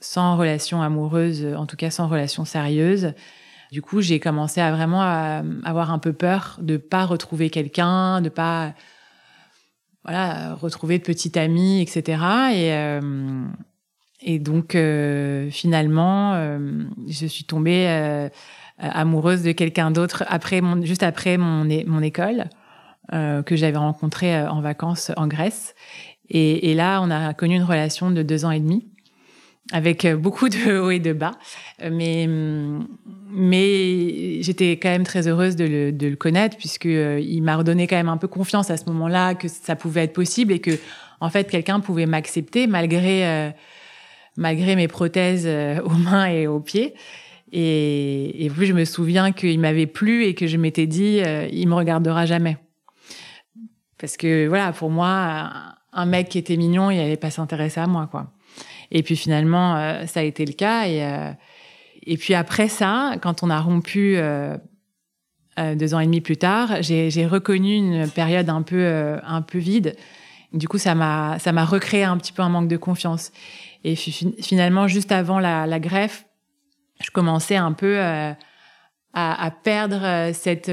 sans relation amoureuse, en tout cas sans relation sérieuse. Du coup, j'ai commencé à vraiment avoir un peu peur de pas retrouver quelqu'un, de pas voilà retrouver de petite amie, etc. Et euh, et donc euh, finalement, euh, je suis tombée amoureuse de quelqu'un d'autre après mon juste après mon mon école que j'avais rencontré en vacances en Grèce. Et, et là, on a connu une relation de deux ans et demi avec euh, beaucoup de <laughs> hauts et de bas. Euh, mais, mais j'étais quand même très heureuse de le, de le connaître puisque euh, m'a redonné quand même un peu confiance à ce moment-là que ça pouvait être possible et que en fait quelqu'un pouvait m'accepter malgré malgré mes prothèses aux mains et aux pieds. Et, et puis je me souviens qu'il m'avait plu et que je m'étais dit il me regardera jamais parce que voilà pour moi un mec qui était mignon il allait pas s'intéresser à moi quoi. Et puis finalement, euh, ça a été le cas. Et, euh, et puis après ça, quand on a rompu euh, deux ans et demi plus tard, j'ai reconnu une période un peu, un peu vide. Du coup, ça m'a, ça m'a recréé un petit peu un manque de confiance. Et finalement, juste avant la, la greffe, je commençais un peu à, à, perdre cette,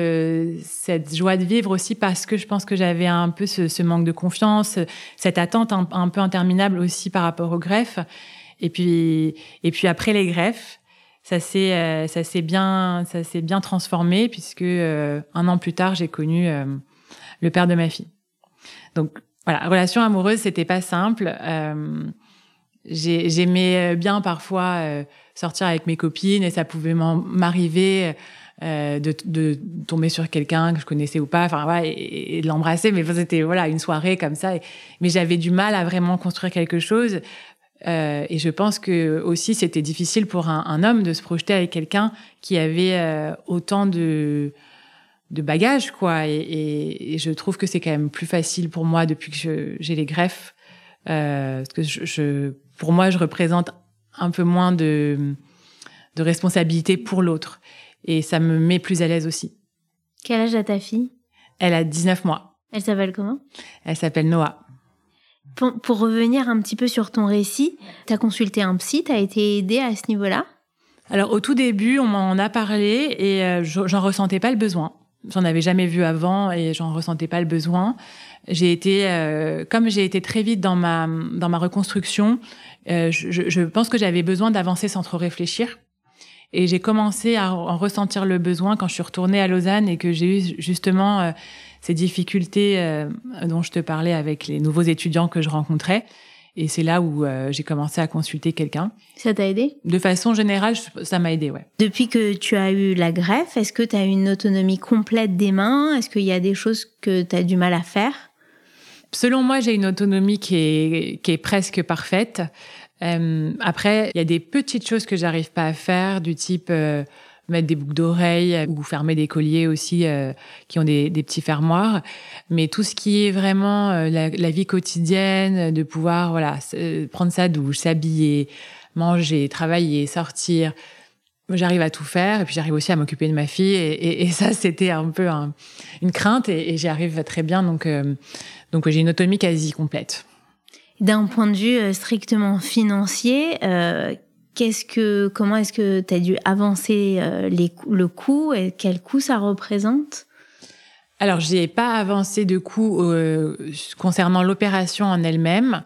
cette joie de vivre aussi parce que je pense que j'avais un peu ce, ce, manque de confiance, cette attente un, peu interminable aussi par rapport aux greffes. Et puis, et puis après les greffes, ça s'est euh, ça s'est bien ça s'est bien transformé puisque euh, un an plus tard j'ai connu euh, le père de ma fille. Donc voilà, relation amoureuse c'était pas simple. J'aimais bien parfois sortir avec mes copines et ça pouvait m'arriver euh, de, de, tomber sur quelqu'un que je connaissais ou pas, enfin voilà, et, de l'embrasser. Mais c'était voilà une soirée comme ça. mais j'avais du mal à vraiment construire quelque chose. Euh, et je pense que aussi c'était difficile pour un, homme de se projeter avec quelqu'un qui avait euh, autant de de bagages quoi. Et, et, je trouve que c'est quand même plus facile pour moi depuis que j'ai les greffes, euh, parce que je, je, pour moi je représente un peu moins de, de responsabilité pour l'autre. Et ça me met plus à l'aise aussi. Quel âge a ta fille? Elle a 19 mois. Elle s'appelle comment? Elle s'appelle Noah. Pour, pour, revenir un petit peu sur ton récit, tu as consulté un psy, tu as été aidée à ce niveau-là? Alors au tout début, on m'en a parlé et euh, j'en ressentais pas le besoin. J'en avais jamais vu avant et j'en ressentais pas le besoin. J'ai été, euh, comme j'ai été très vite dans ma dans ma reconstruction, euh, je, je, pense que j'avais besoin d'avancer sans trop réfléchir. Et j'ai commencé à en ressentir le besoin quand je suis retournée à Lausanne et que j'ai eu justement euh, ces difficultés euh, dont je te parlais avec les nouveaux étudiants que je rencontrais. Et c'est là où j'ai commencé à consulter quelqu'un. Ça t'a aidé? De façon générale, ça m'a aidé, ouais. Depuis que tu as eu la greffe, est-ce que tu as une autonomie complète des mains? Est-ce qu'il y a des choses que tu as du mal à faire? Selon moi, j'ai une autonomie qui est, qui est presque parfaite. Euh, après, il y a des petites choses que j'arrive pas à faire, du type euh, mettre des boucles d'oreilles ou fermer des colliers aussi euh, qui ont des, des, petits fermoirs. Mais tout ce qui est vraiment euh, la, la, vie quotidienne, de pouvoir voilà prendre sa douche, s'habiller, manger, travailler, sortir, j'arrive à tout faire et puis j'arrive aussi à m'occuper de ma fille et, et, ça c'était un peu un, une crainte et, et j'y arrive très bien donc donc j'ai une autonomie quasi complète. D'un point de vue euh, strictement financier, euh, qu'est-ce que, comment est-ce que tu as dû avancer euh, les, le coût et quel coût ça représente? Alors, j'ai pas avancé de coût euh, concernant l'opération en elle-même.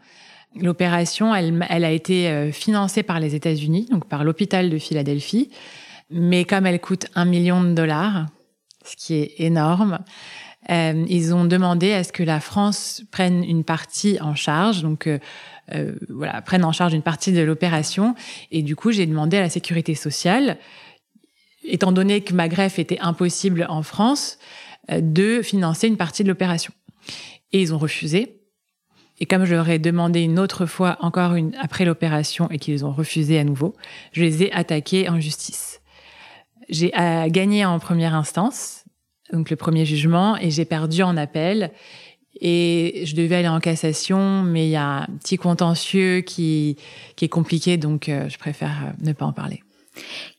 L'opération, elle, elle, a été financée par les États-Unis, donc par l'hôpital de Philadelphie. Mais comme elle coûte un million de dollars, ce qui est énorme, euh, ils ont demandé à ce que la France prenne une partie en charge, donc euh, euh, voilà, prenne en charge une partie de l'opération. Et du coup, j'ai demandé à la sécurité sociale, étant donné que ma greffe était impossible en France, euh, de financer une partie de l'opération. Et ils ont refusé. Et comme je leur ai demandé une autre fois, encore une après l'opération, et qu'ils ont refusé à nouveau, je les ai attaqués en justice. J'ai gagné en première instance, donc le premier jugement, et j'ai perdu en appel. Et je devais aller en cassation, mais il y a un petit contentieux qui, qui est compliqué, donc euh, je préfère euh, ne pas en parler.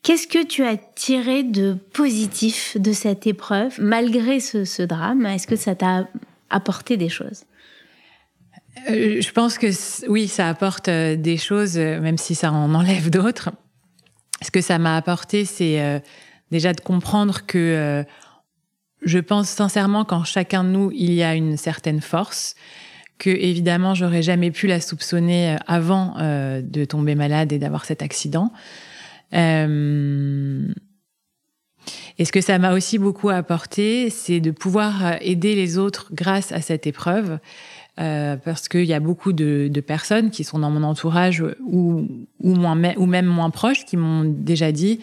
Qu'est-ce que tu as tiré de positif de cette épreuve, malgré ce, drame? Est-ce que ça t'a apporté des choses? Euh, Je pense que oui, ça apporte des choses, même si ça en enlève d'autres. Ce que ça m'a apporté, c'est déjà de comprendre que je pense sincèrement qu'en chacun de nous, il y a une certaine force, que évidemment, j'aurais jamais pu la soupçonner avant de tomber malade et d'avoir cet accident. Euh, et ce que ça m'a aussi beaucoup apporté, c'est de pouvoir aider les autres grâce à cette épreuve. Euh, parce qu'il y a beaucoup de, de, personnes qui sont dans mon entourage ou, ou, moins, ou même moins proches qui m'ont déjà dit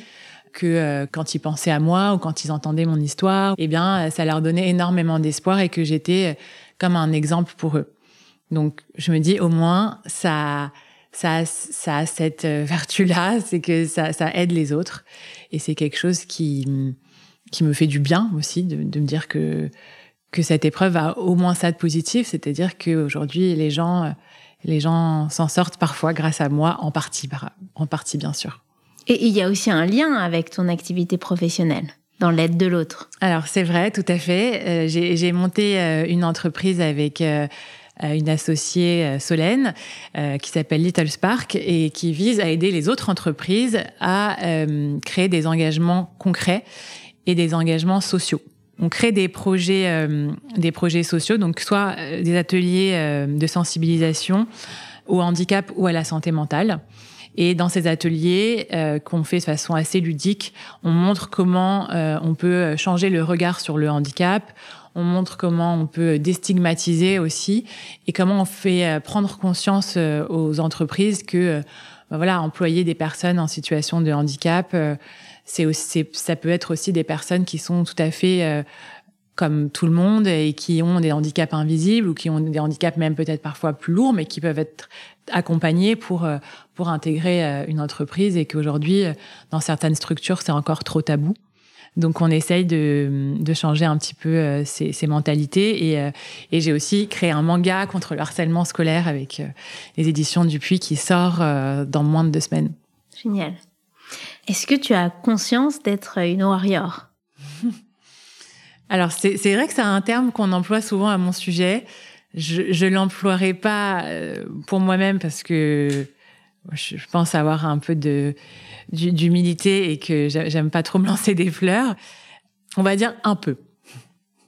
que euh, quand ils pensaient à moi ou quand ils entendaient mon histoire, eh bien, ça leur donnait énormément d'espoir et que j'étais comme un exemple pour eux. Donc, je me dis, au moins, ça, ça, ça a cette euh, vertu-là, <laughs> c'est que ça, ça, aide les autres. Et c'est quelque chose qui, qui me fait du bien aussi, de, de, me dire que, que cette épreuve a au moins ça de positif, c'est-à-dire qu'aujourd'hui, les gens, les gens s'en sortent parfois grâce à moi, en partie, en partie bien sûr. Et il y a aussi un lien avec ton activité professionnelle dans l'aide de l'autre. Alors c'est vrai, tout à fait. Euh, j'ai monté euh, une entreprise avec une associée euh, Solène euh, qui s'appelle Little Spark et qui vise à aider les autres entreprises à euh, créer des engagements concrets et des engagements sociaux. On crée des projets, des projets sociaux, donc soit des ateliers de sensibilisation au handicap ou à la santé mentale. Et dans ces ateliers qu'on fait de façon assez ludique, on montre comment on peut changer le regard sur le handicap, on montre comment on peut déstigmatiser aussi. Et comment on fait euh, prendre conscience euh, aux entreprises que euh, bah voilà, employer des personnes en situation de handicap, c'est aussi, ça peut être aussi des personnes qui sont tout à fait comme tout le monde et qui ont des handicaps invisibles ou qui ont des handicaps même peut-être parfois plus lourds, mais qui peuvent être accompagnés pour pour intégrer une entreprise et qu'aujourd'hui dans certaines structures c'est encore trop tabou. Donc on essaye de, de changer un petit peu euh, ces, ces, mentalités. Et, euh, et j'ai aussi créé un manga contre le harcèlement scolaire avec euh, les éditions Dupuis qui sort dans moins de deux semaines. Génial. Est-ce que tu as conscience d'être une warrior? <laughs> Alors c'est vrai que c'est un terme qu'on emploie souvent à mon sujet. Je ne l'emploierai pas pour moi-même parce que je pense avoir un peu de d'humilité et que j'aime pas trop me lancer des fleurs. On va dire un peu.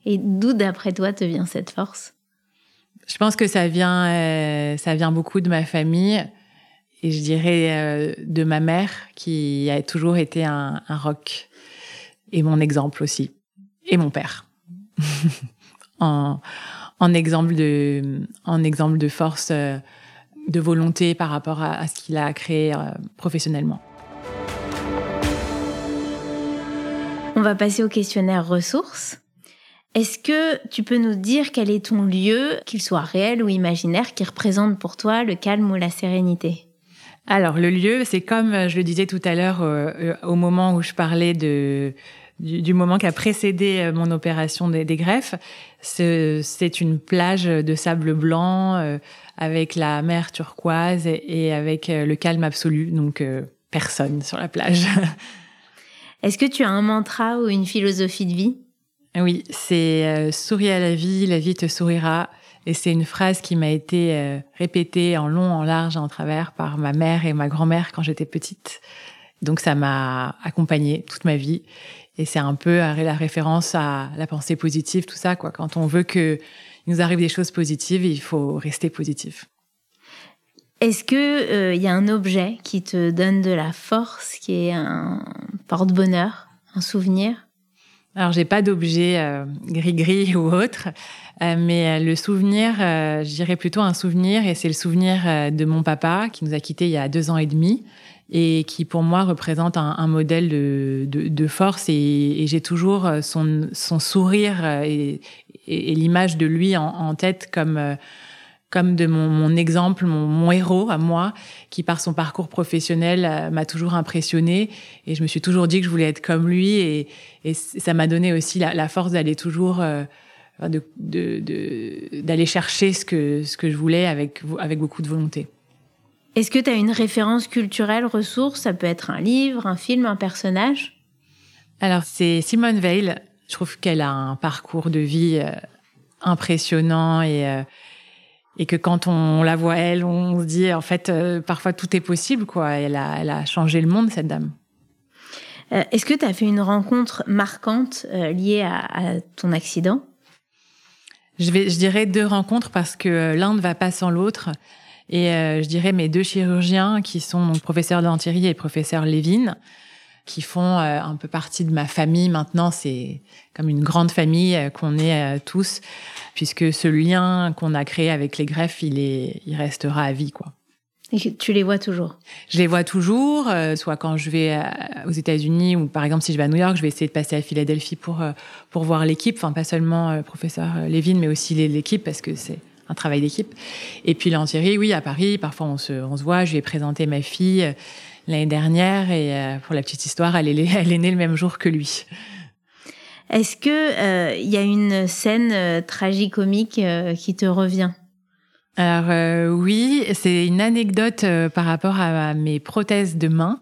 Et d'où, d'après toi, te vient cette force? Je pense que ça vient, euh, ça vient beaucoup de ma famille et je dirais euh, de ma mère qui a toujours été un, un rock et mon exemple aussi et mon père <laughs> en, en exemple de en exemple de force euh, de volonté par rapport à, à ce qu'il a créé professionnellement. On va passer au questionnaire ressources. Est-ce que tu peux nous dire quel est ton lieu, qu'il soit réel ou imaginaire, qui représente pour toi le calme ou la sérénité? Alors le lieu, c'est comme euh, je le disais tout à l'heure euh, euh, au moment où je parlais de, du, moment qui a précédé mon opération des, greffes. C'est une plage de sable blanc avec la mer turquoise et, avec le calme absolu, donc personne sur la plage. <laughs> Est-ce que tu as un mantra ou une philosophie de vie? Oui, c'est euh, souris à la vie, la vie te sourira. Et c'est une phrase qui m'a été euh, répétée en long, en large, en travers par ma mère et ma grand-mère quand j'étais petite. Donc ça m'a accompagnée toute ma vie. Et c'est un peu la référence à la pensée positive, tout ça. Quoi. Quand on veut que nous arrive des choses positives, il faut rester positif. Est-ce que il euh, y a un objet qui te donne de la force, qui est un porte-bonheur, un souvenir? Alors j'ai pas d'objet euh, gris-gris <laughs> ou autre, euh, mais le souvenir, je dirais plutôt un souvenir, et c'est le souvenir de mon papa qui nous a quittés il y a deux ans et demi et qui pour moi représente un, modèle de, force. Et, j'ai toujours son, sourire et, l'image de lui en tête comme comme de mon, exemple, mon, héros à moi, qui par son parcours professionnel euh, m'a toujours impressionné et je me suis toujours dit que je voulais être comme lui. Et, ça m'a donné aussi la, force d'aller toujours euh, d'aller chercher ce que ce que je voulais avec avec beaucoup de volonté. Est-ce que tu as une référence culturelle, ressource? Ça peut être un livre, un film, un personnage? Alors, c'est Simone Veil. Je trouve qu'elle a un parcours de vie euh, impressionnant et, euh, et que quand on la voit, elle, on se dit, en fait, euh, parfois tout est possible, quoi. Elle a, elle a changé le monde, cette dame. Est-ce que tu as fait une rencontre marquante liée à, à ton accident? Je, vais, je dirais deux rencontres parce que l'un ne va pas sans l'autre. Et euh, je dirais mes deux chirurgiens, qui sont donc professeur Lantieri et professeur Lévin, qui font euh, un peu partie de ma famille maintenant. C'est comme une grande famille euh, qu'on est tous, puisque ce lien qu'on a créé avec les greffes, il, est, il restera à vie, quoi. Et tu les vois toujours? Je les vois toujours, soit quand je vais aux États-Unis ou par exemple si je vais à New York, je vais essayer de passer à Philadelphie pour pour voir l'équipe, enfin pas seulement professeur Lévin, mais aussi l'équipe parce que c'est un travail d'équipe. Et puis Lantieri, oui, à Paris, parfois on se, on se voit. Je lui ai présenté ma fille euh, l'année dernière et euh, pour la petite histoire, elle est, elle est née le même jour que lui. Est-ce que il euh, y a une scène tragicomique qui te revient? Alors oui, c'est une anecdote par rapport à, mes prothèses de main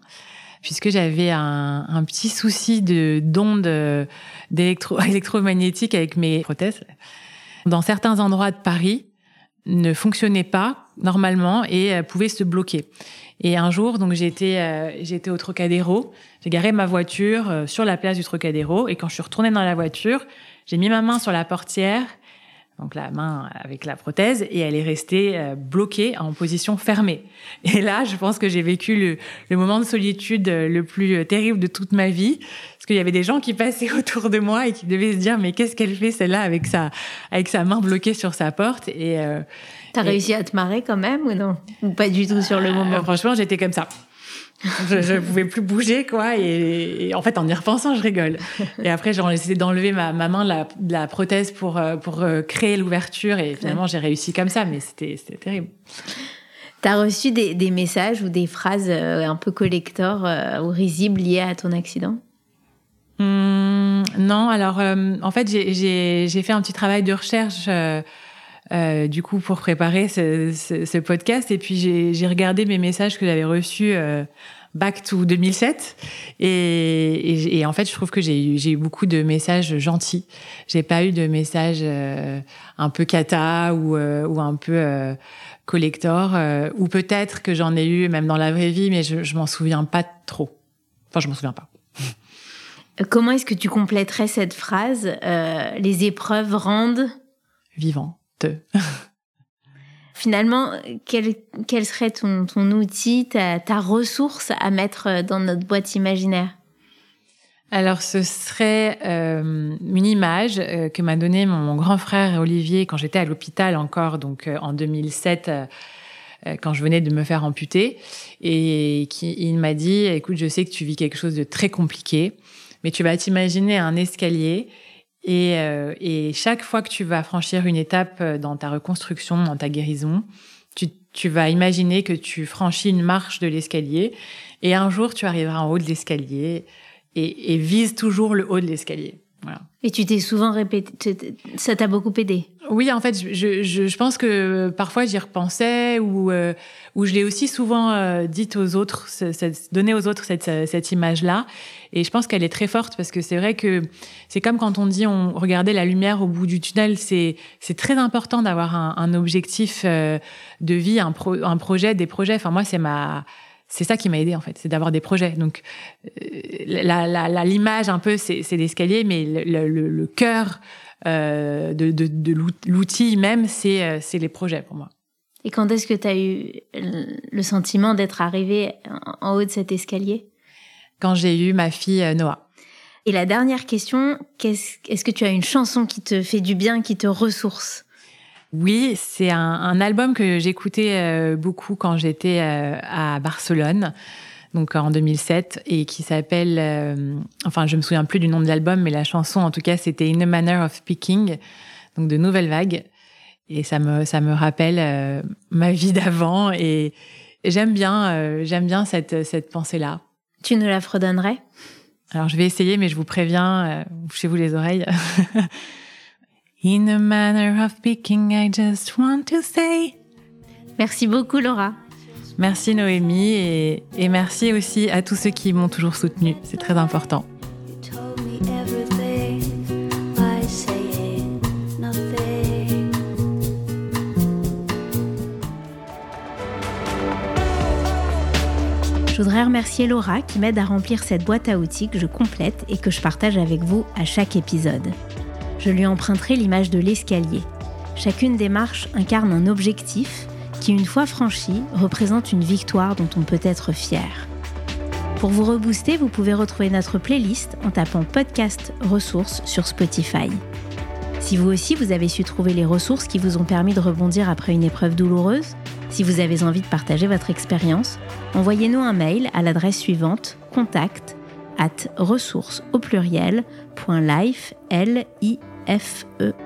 puisque j'avais un, un, petit souci de d'ondes <laughs> électromagnétiques avec mes prothèses. Dans certains endroits de Paris, ne fonctionnait pas normalement et euh, pouvait se bloquer. Et un jour, donc j'étais euh, j'étais au Trocadéro, j'ai garé ma voiture euh, sur la place du Trocadéro et quand je suis retournée dans la voiture, j'ai mis ma main sur la portière donc la main avec la prothèse, et elle est restée euh, bloquée en position fermée. Et là, je pense que j'ai vécu le, le, moment de solitude euh, le plus euh, terrible de toute ma vie, parce qu'il y avait des gens qui passaient <laughs> autour de moi et qui devaient se dire mais qu'est-ce qu'elle fait celle-là avec sa avec sa main bloquée sur sa porte? Et euh, T'as réussi à te marrer quand même ou non? Ou pas du tout sur le moment? Franchement, j'étais comme ça je, je pouvais plus bouger, quoi. Et, en fait, en y repensant, je rigole. Et après, j'ai essayé d'enlever ma, ma, main de la, de la, prothèse pour, euh, pour euh, créer l'ouverture. Et finalement, j'ai réussi comme ça, mais c'était terrible. Tu as reçu des, des, messages ou des phrases euh, un peu collector ou risibles liées à ton accident? Hum, Non, alors en fait, j'ai fait un petit travail de recherche. Euh, du coup, pour préparer ce, ce, ce podcast. Et puis, j'ai regardé mes messages que j'avais reçus euh, back to 2007. Et, et, et, en fait, je trouve que j'ai eu beaucoup de messages gentils. J'ai pas eu de messages euh, un peu cata ou, euh, ou un peu euh, collector. ou peut-être que j'en ai eu même dans la vraie vie, mais je, je m'en souviens pas trop. Enfin, je m'en souviens pas. <laughs> Comment est-ce que tu compléterais cette phrase Les épreuves rendent vivant. Finalement, quel, quel, serait ton, ton outil, ta, ta, ressource à mettre dans notre boîte imaginaire? Alors, ce serait euh, une image euh, que m'a donnée mon grand frère Olivier quand j'étais à l'hôpital encore, donc euh, en 2007, euh, quand je venais de me faire amputer. Et qui, il m'a dit, écoute, je sais que tu vis quelque chose de très compliqué, mais tu vas t'imaginer un escalier et, euh, et, chaque fois que tu vas franchir une étape euh, dans ta reconstruction, dans ta guérison, tu, tu vas imaginer que tu franchis une marche de l'escalier et un jour tu arriveras en haut de l'escalier et, et vise toujours le haut de l'escalier. Voilà. Et tu t'es souvent répété, ça t'a beaucoup aidé? Oui, en fait, je, je, je pense que parfois j'y repensais ou, euh, ou je l'ai aussi souvent euh, dit aux autres, donné aux autres cette, cette image-là. Et je pense qu'elle est très forte parce que c'est vrai que c'est comme quand on dit on regardait la lumière au bout du tunnel. C'est c'est très important d'avoir un, un, objectif euh, de vie, un, pro, un projet, des projets. Enfin moi, c'est ma c'est ça qui m'a aidé en fait, c'est d'avoir des projets. Donc l'image un peu c'est l'escalier, mais le, le, le cœur euh, de, de, de l'outil même c'est euh, c'est les projets pour moi. Et quand est-ce que tu as eu le sentiment d'être arrivé en haut de cet escalier? Quand j'ai eu ma fille euh, Noah. Et la dernière question, est-ce est que tu as une chanson qui te fait du bien, qui te ressource? Oui, c'est un, un, album que j'écoutais euh, beaucoup quand j'étais euh, à Barcelone, donc en 2007, et qui s'appelle, euh, enfin je me souviens plus du nom de l'album, mais la chanson en tout cas c'était In a Manner of Speaking, donc de Nouvelle Vague, et ça me ça me rappelle euh, ma vie d'avant et, et j'aime bien euh, j'aime bien cette cette pensée là. Tu nous la fredonnerais? Alors je vais essayer, mais je vous préviens, chez vous les oreilles. <laughs> In a manner of speaking, I just want to say. Merci beaucoup, Laura. Merci Noémie et, et merci aussi à tous ceux qui m'ont toujours soutenue. C'est très important. Je voudrais remercier Laura qui m'aide à remplir cette boîte à outils que je complète et que je partage avec vous à chaque épisode. Je lui emprunterai l'image de l'escalier. Chacune des marches incarne un objectif qui, une fois franchi, représente une victoire dont on peut être fier. Pour vous rebooster, vous pouvez retrouver notre playlist en tapant podcast ressources sur Spotify. Si vous aussi vous avez su trouver les ressources qui vous ont permis de rebondir après une épreuve douloureuse, si vous avez envie de partager votre expérience, envoyez-nous un mail à l'adresse suivante contact at ressources au pluriel, -F -E